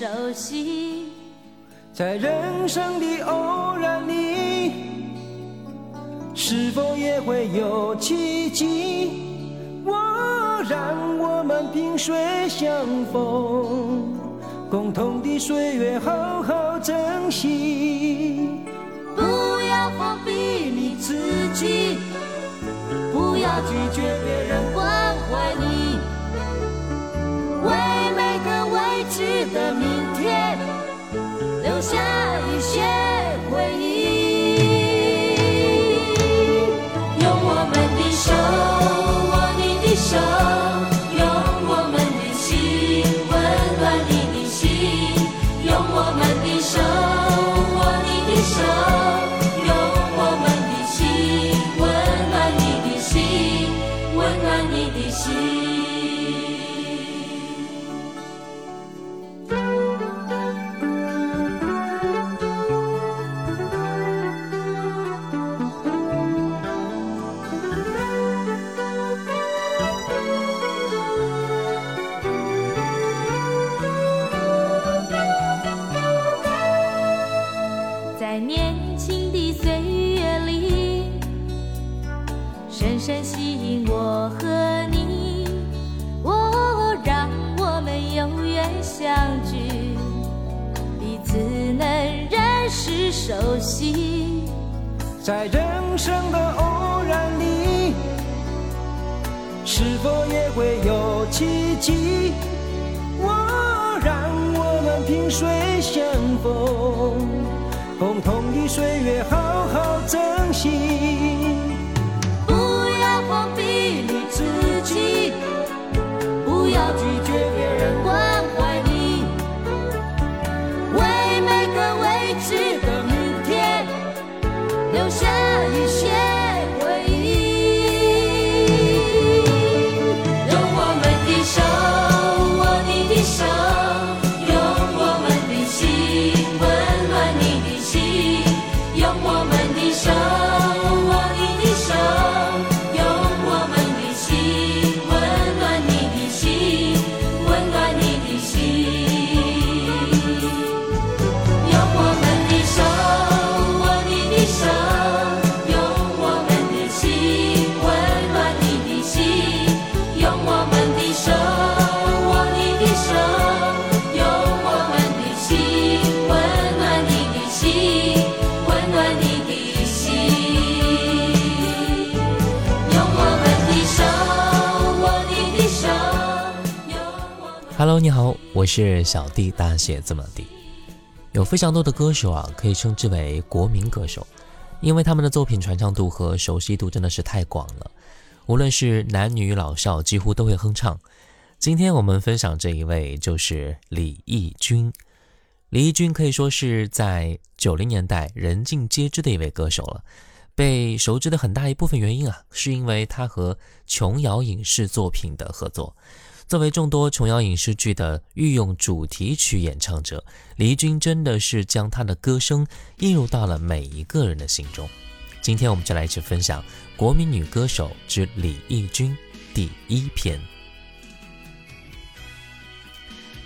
熟悉。在人生的偶然里，是否也会有奇迹？我让我们萍水相逢。共同的岁月，好好珍惜。不要封闭你自己，不要拒绝别人关怀你。为每个未知的明天，留 Hello，你好，我是小弟，大写字母 D。有非常多的歌手啊，可以称之为国民歌手，因为他们的作品传唱度和熟悉度真的是太广了，无论是男女老少，几乎都会哼唱。今天我们分享这一位就是李翊君。李翊君可以说是在九零年代人尽皆知的一位歌手了，被熟知的很大一部分原因啊，是因为他和琼瑶影视作品的合作。作为众多琼瑶影视剧的御用主题曲演唱者，李翊君真的是将她的歌声映入到了每一个人的心中。今天我们就来一起分享《国民女歌手之李翊君》第一篇。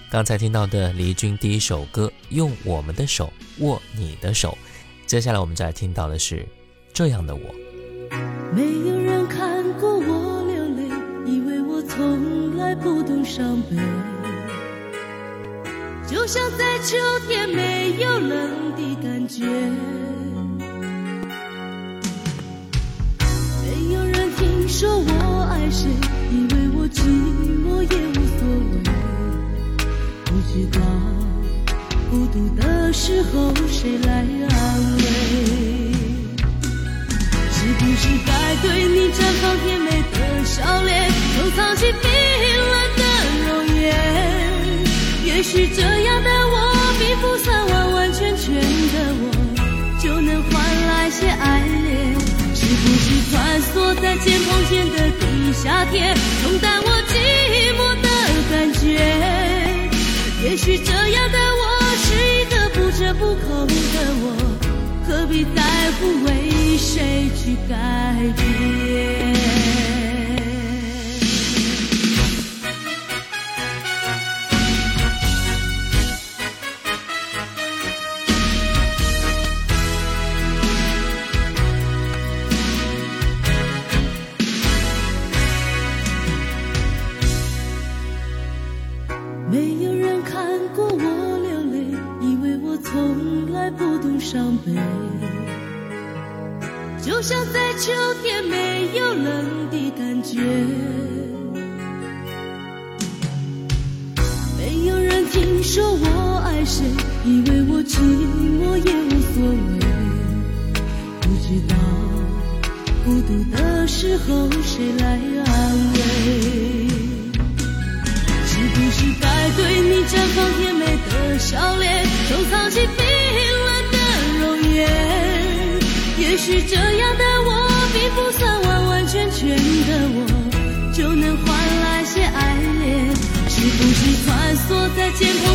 刚才听到的李翊君第一首歌《用我们的手握你的手》，接下来我们再听到的是《这样的我》。没有人看过，不懂伤悲，就像在秋天没有冷的感觉。没有人听说我爱谁，以为我寂寞也无所谓。不知道孤独的时候谁来安慰？是不是该对你绽放甜美的笑脸，收藏起这样的我，并不算完完全全的我，就能换来些爱恋。是不是穿梭在肩碰肩的地下铁，冲淡我寂寞的感觉？也许这样的我，是一个不折不扣的我，何必在乎为谁去改变？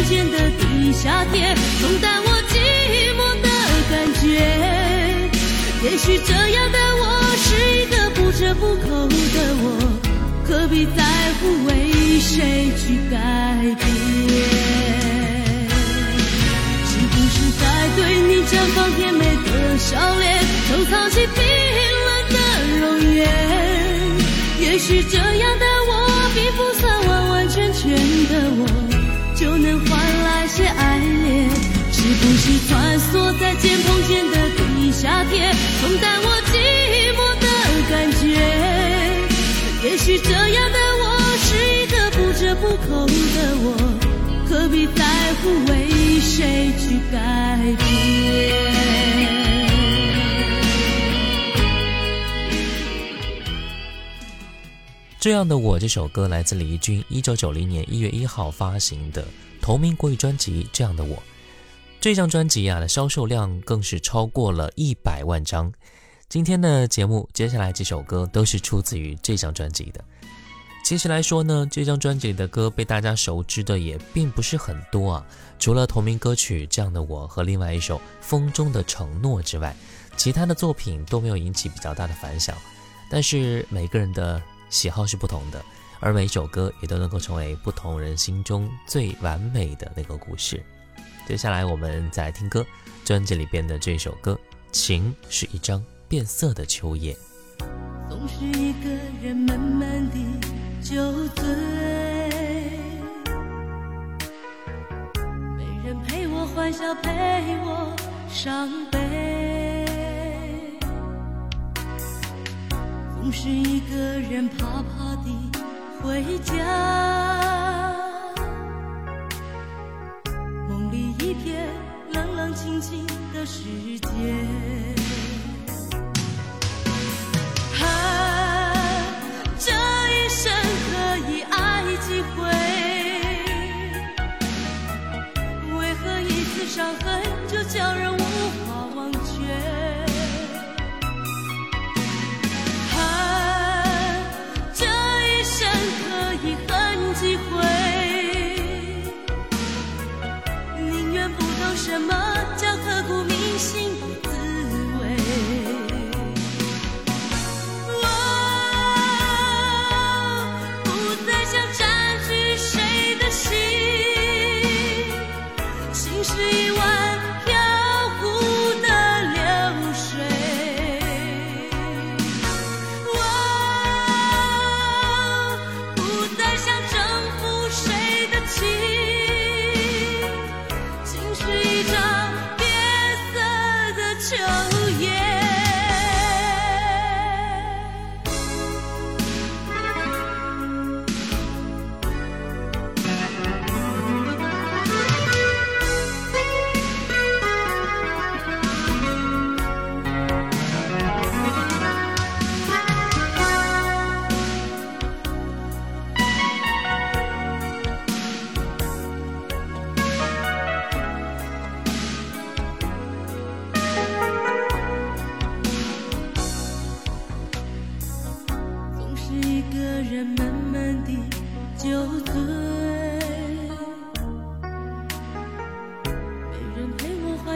间的地下铁，冲淡我寂寞的感觉？也许这样的我，是一个不折不扣的我，何必在乎为谁去改变？是不是该对你绽放甜美的笑脸，收藏起冰冷的容颜？也许这样的我，并不算是不是穿梭在肩膀间的地下铁，冲淡我寂寞的感觉？也许这样的我，是一个不折不扣的我，何必在乎为谁去改变？这样的我这首歌来自李翊君，一九九零年一月一号发行的同名国语专辑《这样的我》。这张专辑啊的销售量更是超过了一百万张。今天的节目接下来几首歌都是出自于这张专辑的。其实来说呢，这张专辑里的歌被大家熟知的也并不是很多啊。除了同名歌曲《这样的我》和另外一首《风中的承诺》之外，其他的作品都没有引起比较大的反响。但是每个人的。喜好是不同的，而每首歌也都能够成为不同人心中最完美的那个故事。接下来我们再来听歌，专辑里边的这首歌《情是一张变色的秋叶》。总是一个人慢慢的酒醉，没人陪我欢笑，陪我伤悲。总是一个人怕怕地回家，梦里一片冷冷清清的世界。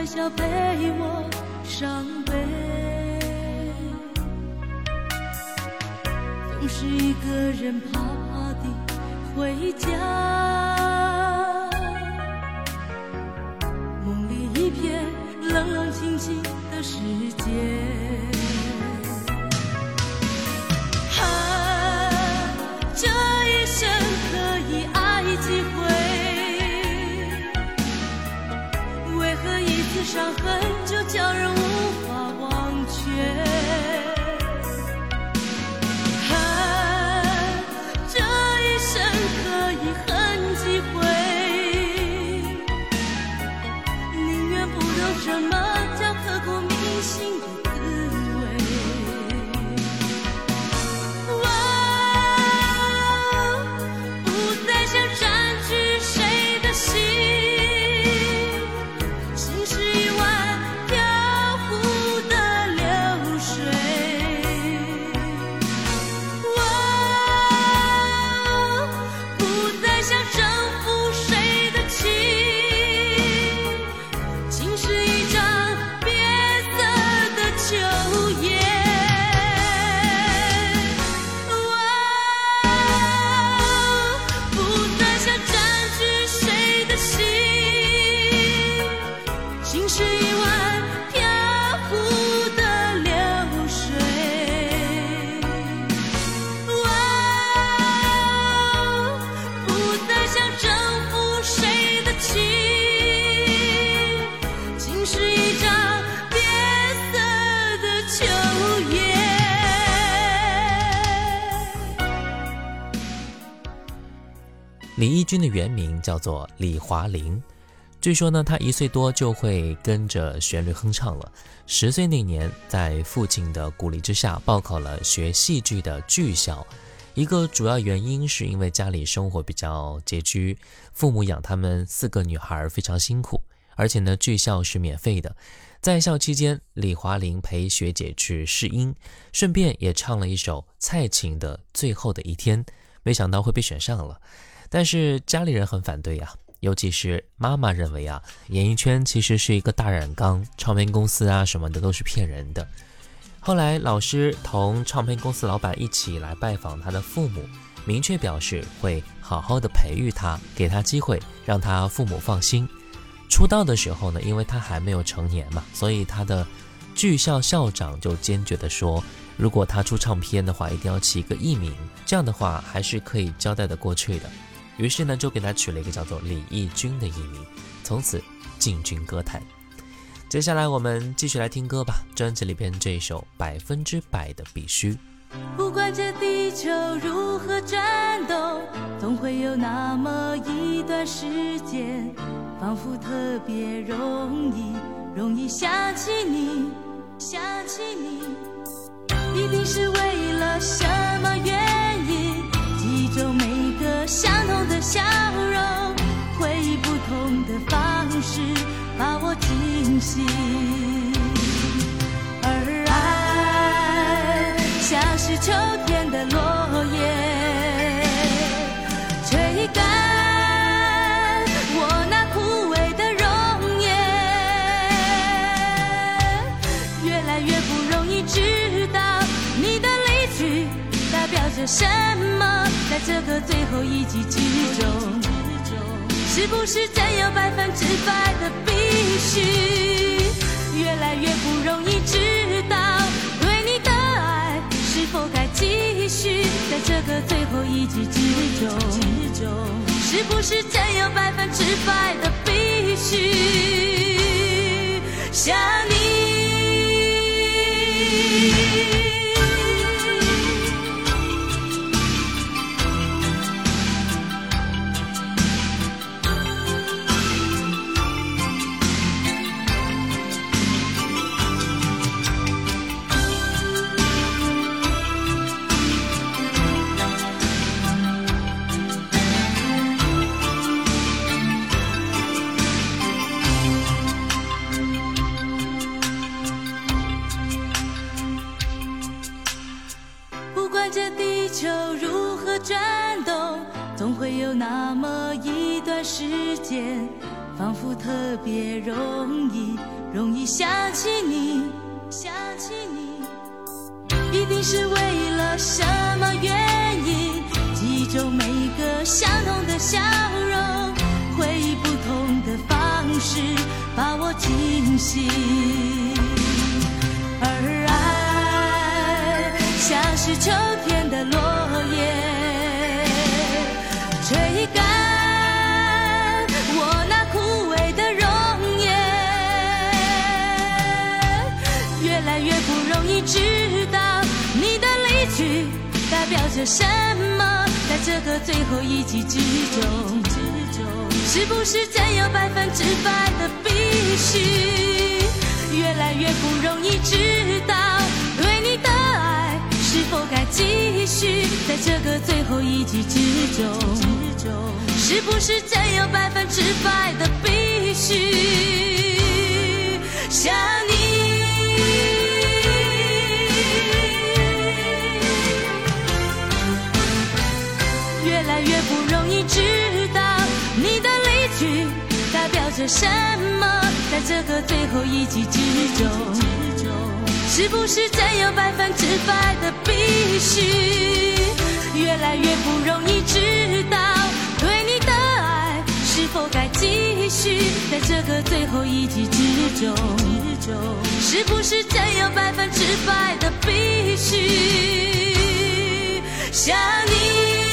微笑陪我伤悲，总是一个人怕怕地回家，梦里一片冷冷清清的世界。叫做李华林，据说呢，他一岁多就会跟着旋律哼唱了。十岁那年，在父亲的鼓励之下，报考了学戏剧的剧校。一个主要原因是因为家里生活比较拮据，父母养他们四个女孩非常辛苦，而且呢，剧校是免费的。在校期间，李华林陪学姐去试音，顺便也唱了一首蔡琴的《最后的一天》，没想到会被选上了。但是家里人很反对呀，尤其是妈妈认为啊，演艺圈其实是一个大染缸，唱片公司啊什么的都是骗人的。后来老师同唱片公司老板一起来拜访他的父母，明确表示会好好的培育他，给他机会，让他父母放心。出道的时候呢，因为他还没有成年嘛，所以他的剧校校长就坚决的说，如果他出唱片的话，一定要起一个艺名，这样的话还是可以交代的过去的。于是呢，就给他取了一个叫做李翊君的艺名，从此进军歌坛。接下来我们继续来听歌吧，专辑里边这一首《百分之百的必须》。不管这地球如何转动，总会有那么一段时间，仿佛特别容易，容易想起你，想起你，一定是为了什么原因？相同的笑容，会以不同的方式把我惊醒。而爱像是秋天的落叶，吹干我那枯萎的容颜。越来越不容易知道你的离去代表着什么。在这个后一击之中，是不是真有百分之百的必须？越来越不容易知道，对你的爱是否该继续？在这个最后一击之中，是不是真有百分之百的必须？想你。转动，总会有那么一段时间仿佛特别容易，容易想起你，想起你，一定是为了什么原因？记忆中每个相同的笑容，会以不同的方式把我惊醒。而爱像是秋什么，在这个最后一击之中，是不是真有百分之百的必须？越来越不容易知道对你的爱是否该继续，在这个最后一击之中，是不是真有百分之百的必须？想你，着什么，在这个最后一击之中，是不是真有百分之百的必须？越来越不容易知道对你的爱是否该继续，在这个最后一击之中，是不是真有百分之百的必须？想你。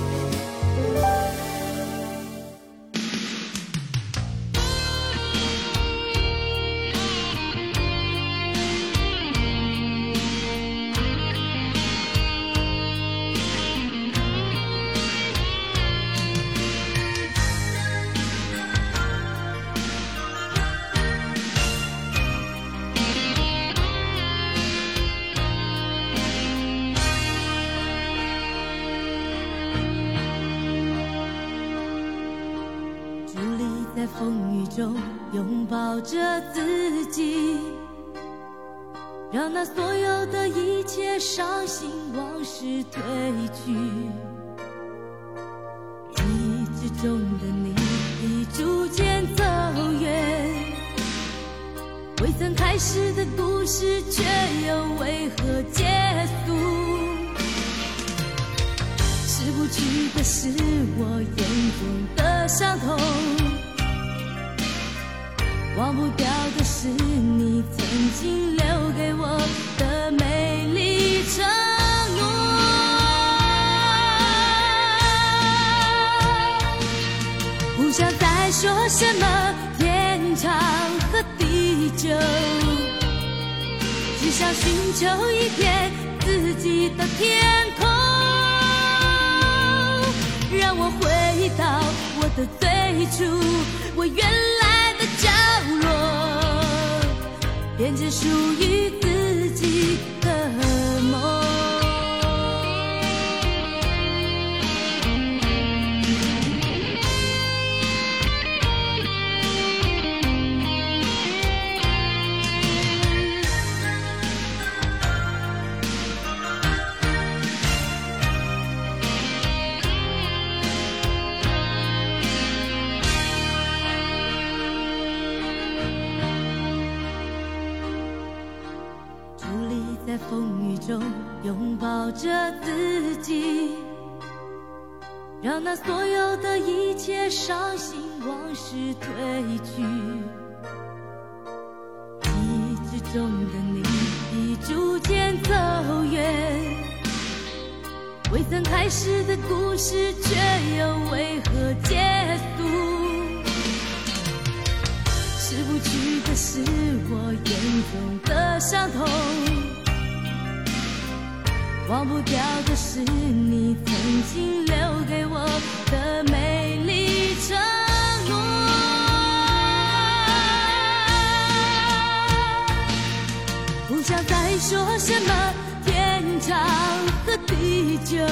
风雨中，拥抱着自己，让那所有的一切伤心往事褪去。记忆之中的你已逐渐走远，未曾开始的故事，却又为何结束？失不去的是我眼中的伤痛，忘不掉的是你曾经留给我的美丽承诺。不想再说什么天长和地久，只想寻求一片自己的天空。让我回到我的最初，我原来编织属于着自己，让那所有的一切伤心往事褪去。记忆之中的你已逐渐走远，未曾开始的故事，却又为何结束？失不去的是我眼中的伤痛，忘不掉的是你曾经留给我的美丽承诺。不想再说什么天长和地久，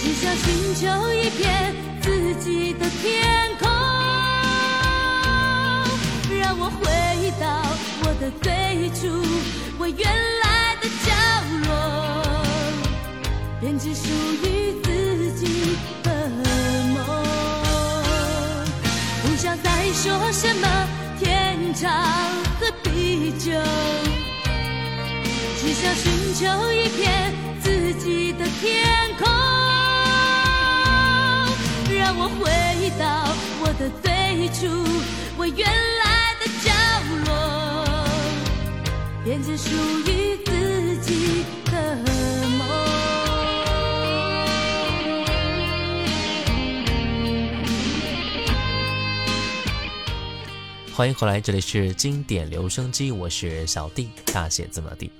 只想寻求一片自己的天空。让我回到我的最初，我原来的角落，编织属于自己的梦。不想再说什么天长和地久，只想寻求一片自己的天空。让我回到我的最初，我原来编织属于自己的梦。欢迎回来，这里是经典留声机，我是小弟，大写字母 D。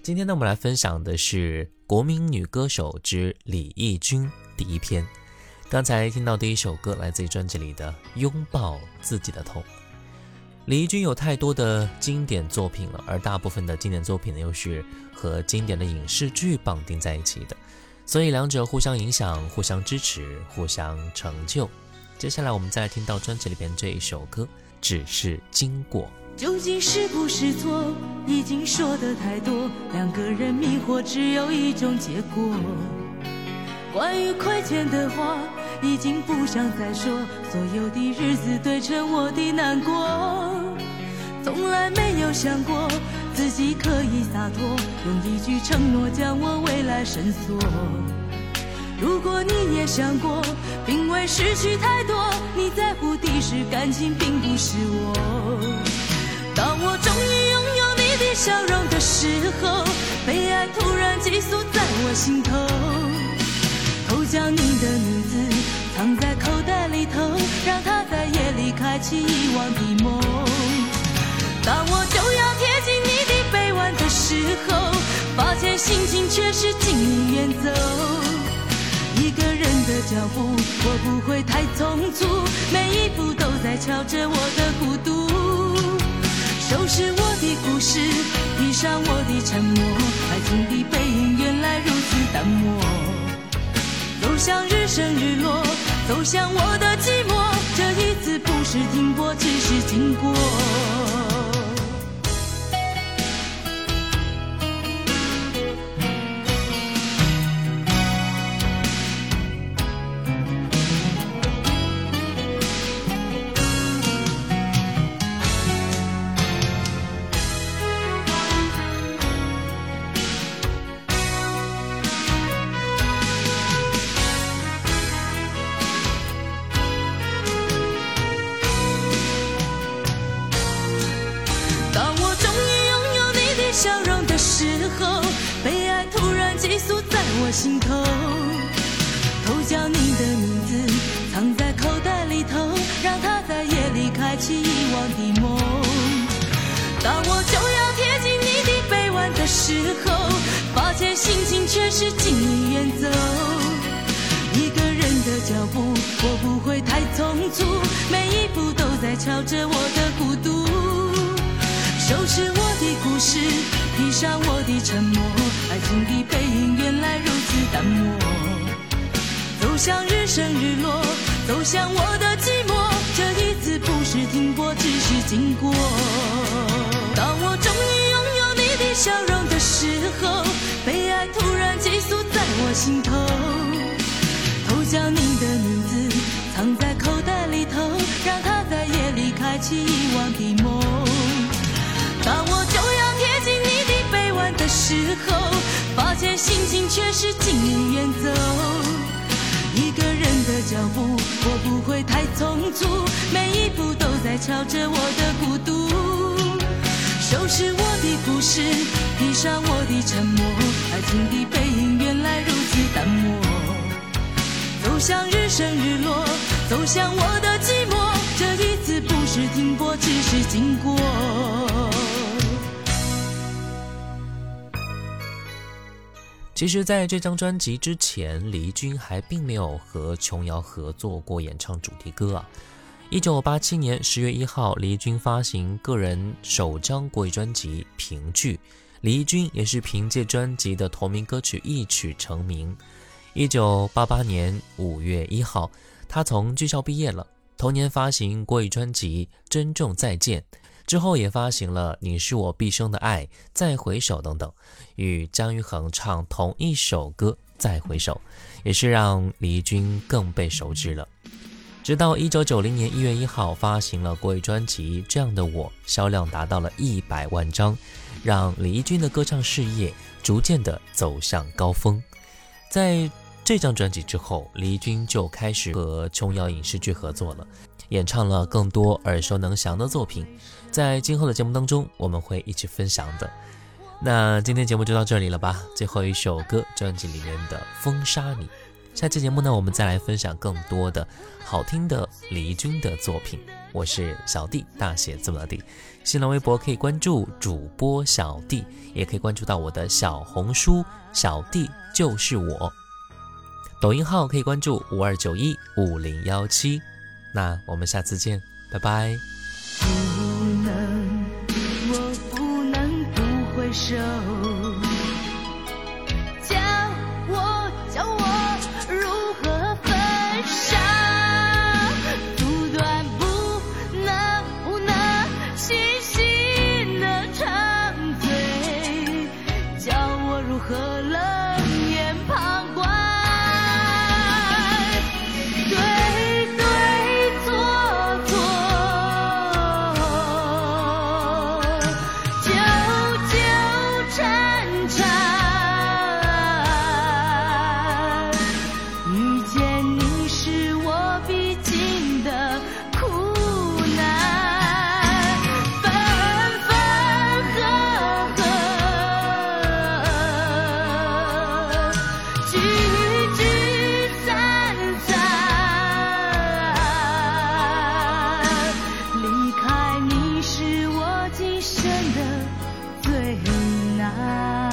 今天呢，我们来分享的是国民女歌手之李翊君第一篇。刚才听到第一首歌来自于专辑里的《拥抱自己的痛》。李翊君有太多的经典作品了，而大部分的经典作品呢，又是和经典的影视剧绑定在一起的，所以两者互相影响、互相支持、互相成就。接下来我们再来听到专辑里边这一首歌，只是经过。究竟是不是错？已经说的太多，两个人迷惑，只有一种结果。关于亏欠的话，已经不想再说，所有的日子堆成我的难过。从来没有想过自己可以洒脱，用一句承诺将我未来深锁。如果你也想过，并未失去太多，你在乎的是感情，并不是我。当我终于拥有你的笑容的时候，悲哀突然寄宿在我心头。偷将你的名字藏在口袋里头，让它在夜里开启遗忘的梦。当我就要贴近你的臂弯的时候，发现心情却是经你远走。一个人的脚步，我不会太匆促，每一步都在敲着我的孤独。收拾我的故事，披上我的沉默，爱情的背影原来如此淡漠。走向日升日落，走向我的寂寞，这一次不是停泊，只是经过。偷将你的名字藏在口袋里头，让它在夜里开启遗忘的梦。当我就要贴近你的臂弯的时候，发现心情却是尽力远走。一个人的脚步，我不会太匆促，每一步都在敲着我的孤独。收拾我的故事，披上我的沉默，爱情的背影原来如此淡漠。走向日升日落，走向我的寂寞，这一次不是停泊，只是经过。当我终于拥有你的笑容的时候，悲哀突然寄宿在我心头。偷将你的名字藏在口袋里头，让它在夜里开启遗忘的梦。当我就要贴近你的臂弯的时候，发现心情却是经你远走。的脚步，我不会太匆促，每一步都在敲着我的孤独。收拾我的故事，披上我的沉默，爱情的背影原来如此淡漠。走向日升日落，走向我的寂寞，这一次不是停泊只是经过。其实，在这张专辑之前，黎军还并没有和琼瑶合作过演唱主题歌啊。一九八七年十月一号，黎军发行个人首张国语专辑《凭据》，黎军也是凭借专辑的同名歌曲一曲成名。一九八八年五月一号，他从剧校毕业了，同年发行国语专辑《珍重再见》。之后也发行了《你是我毕生的爱》《再回首》等等，与姜育恒唱同一首歌《再回首》，也是让李翊君更被熟知了。直到一九九零年一月一号发行了国语专辑《这样的我》，销量达到了一百万张，让李翊君的歌唱事业逐渐的走向高峰。在这张专辑之后，李翊君就开始和琼瑶影视剧合作了。演唱了更多耳熟能详的作品，在今后的节目当中，我们会一起分享的。那今天节目就到这里了吧？最后一首歌，专辑里面的《风沙你》。下期节目呢，我们再来分享更多的好听的李翊君的作品。我是小弟，大写字母的弟。新浪微博可以关注主播小弟，也可以关注到我的小红书小弟就是我。抖音号可以关注五二九一五零幺七。那我们下次见，拜拜。不能，我不能不回首。啊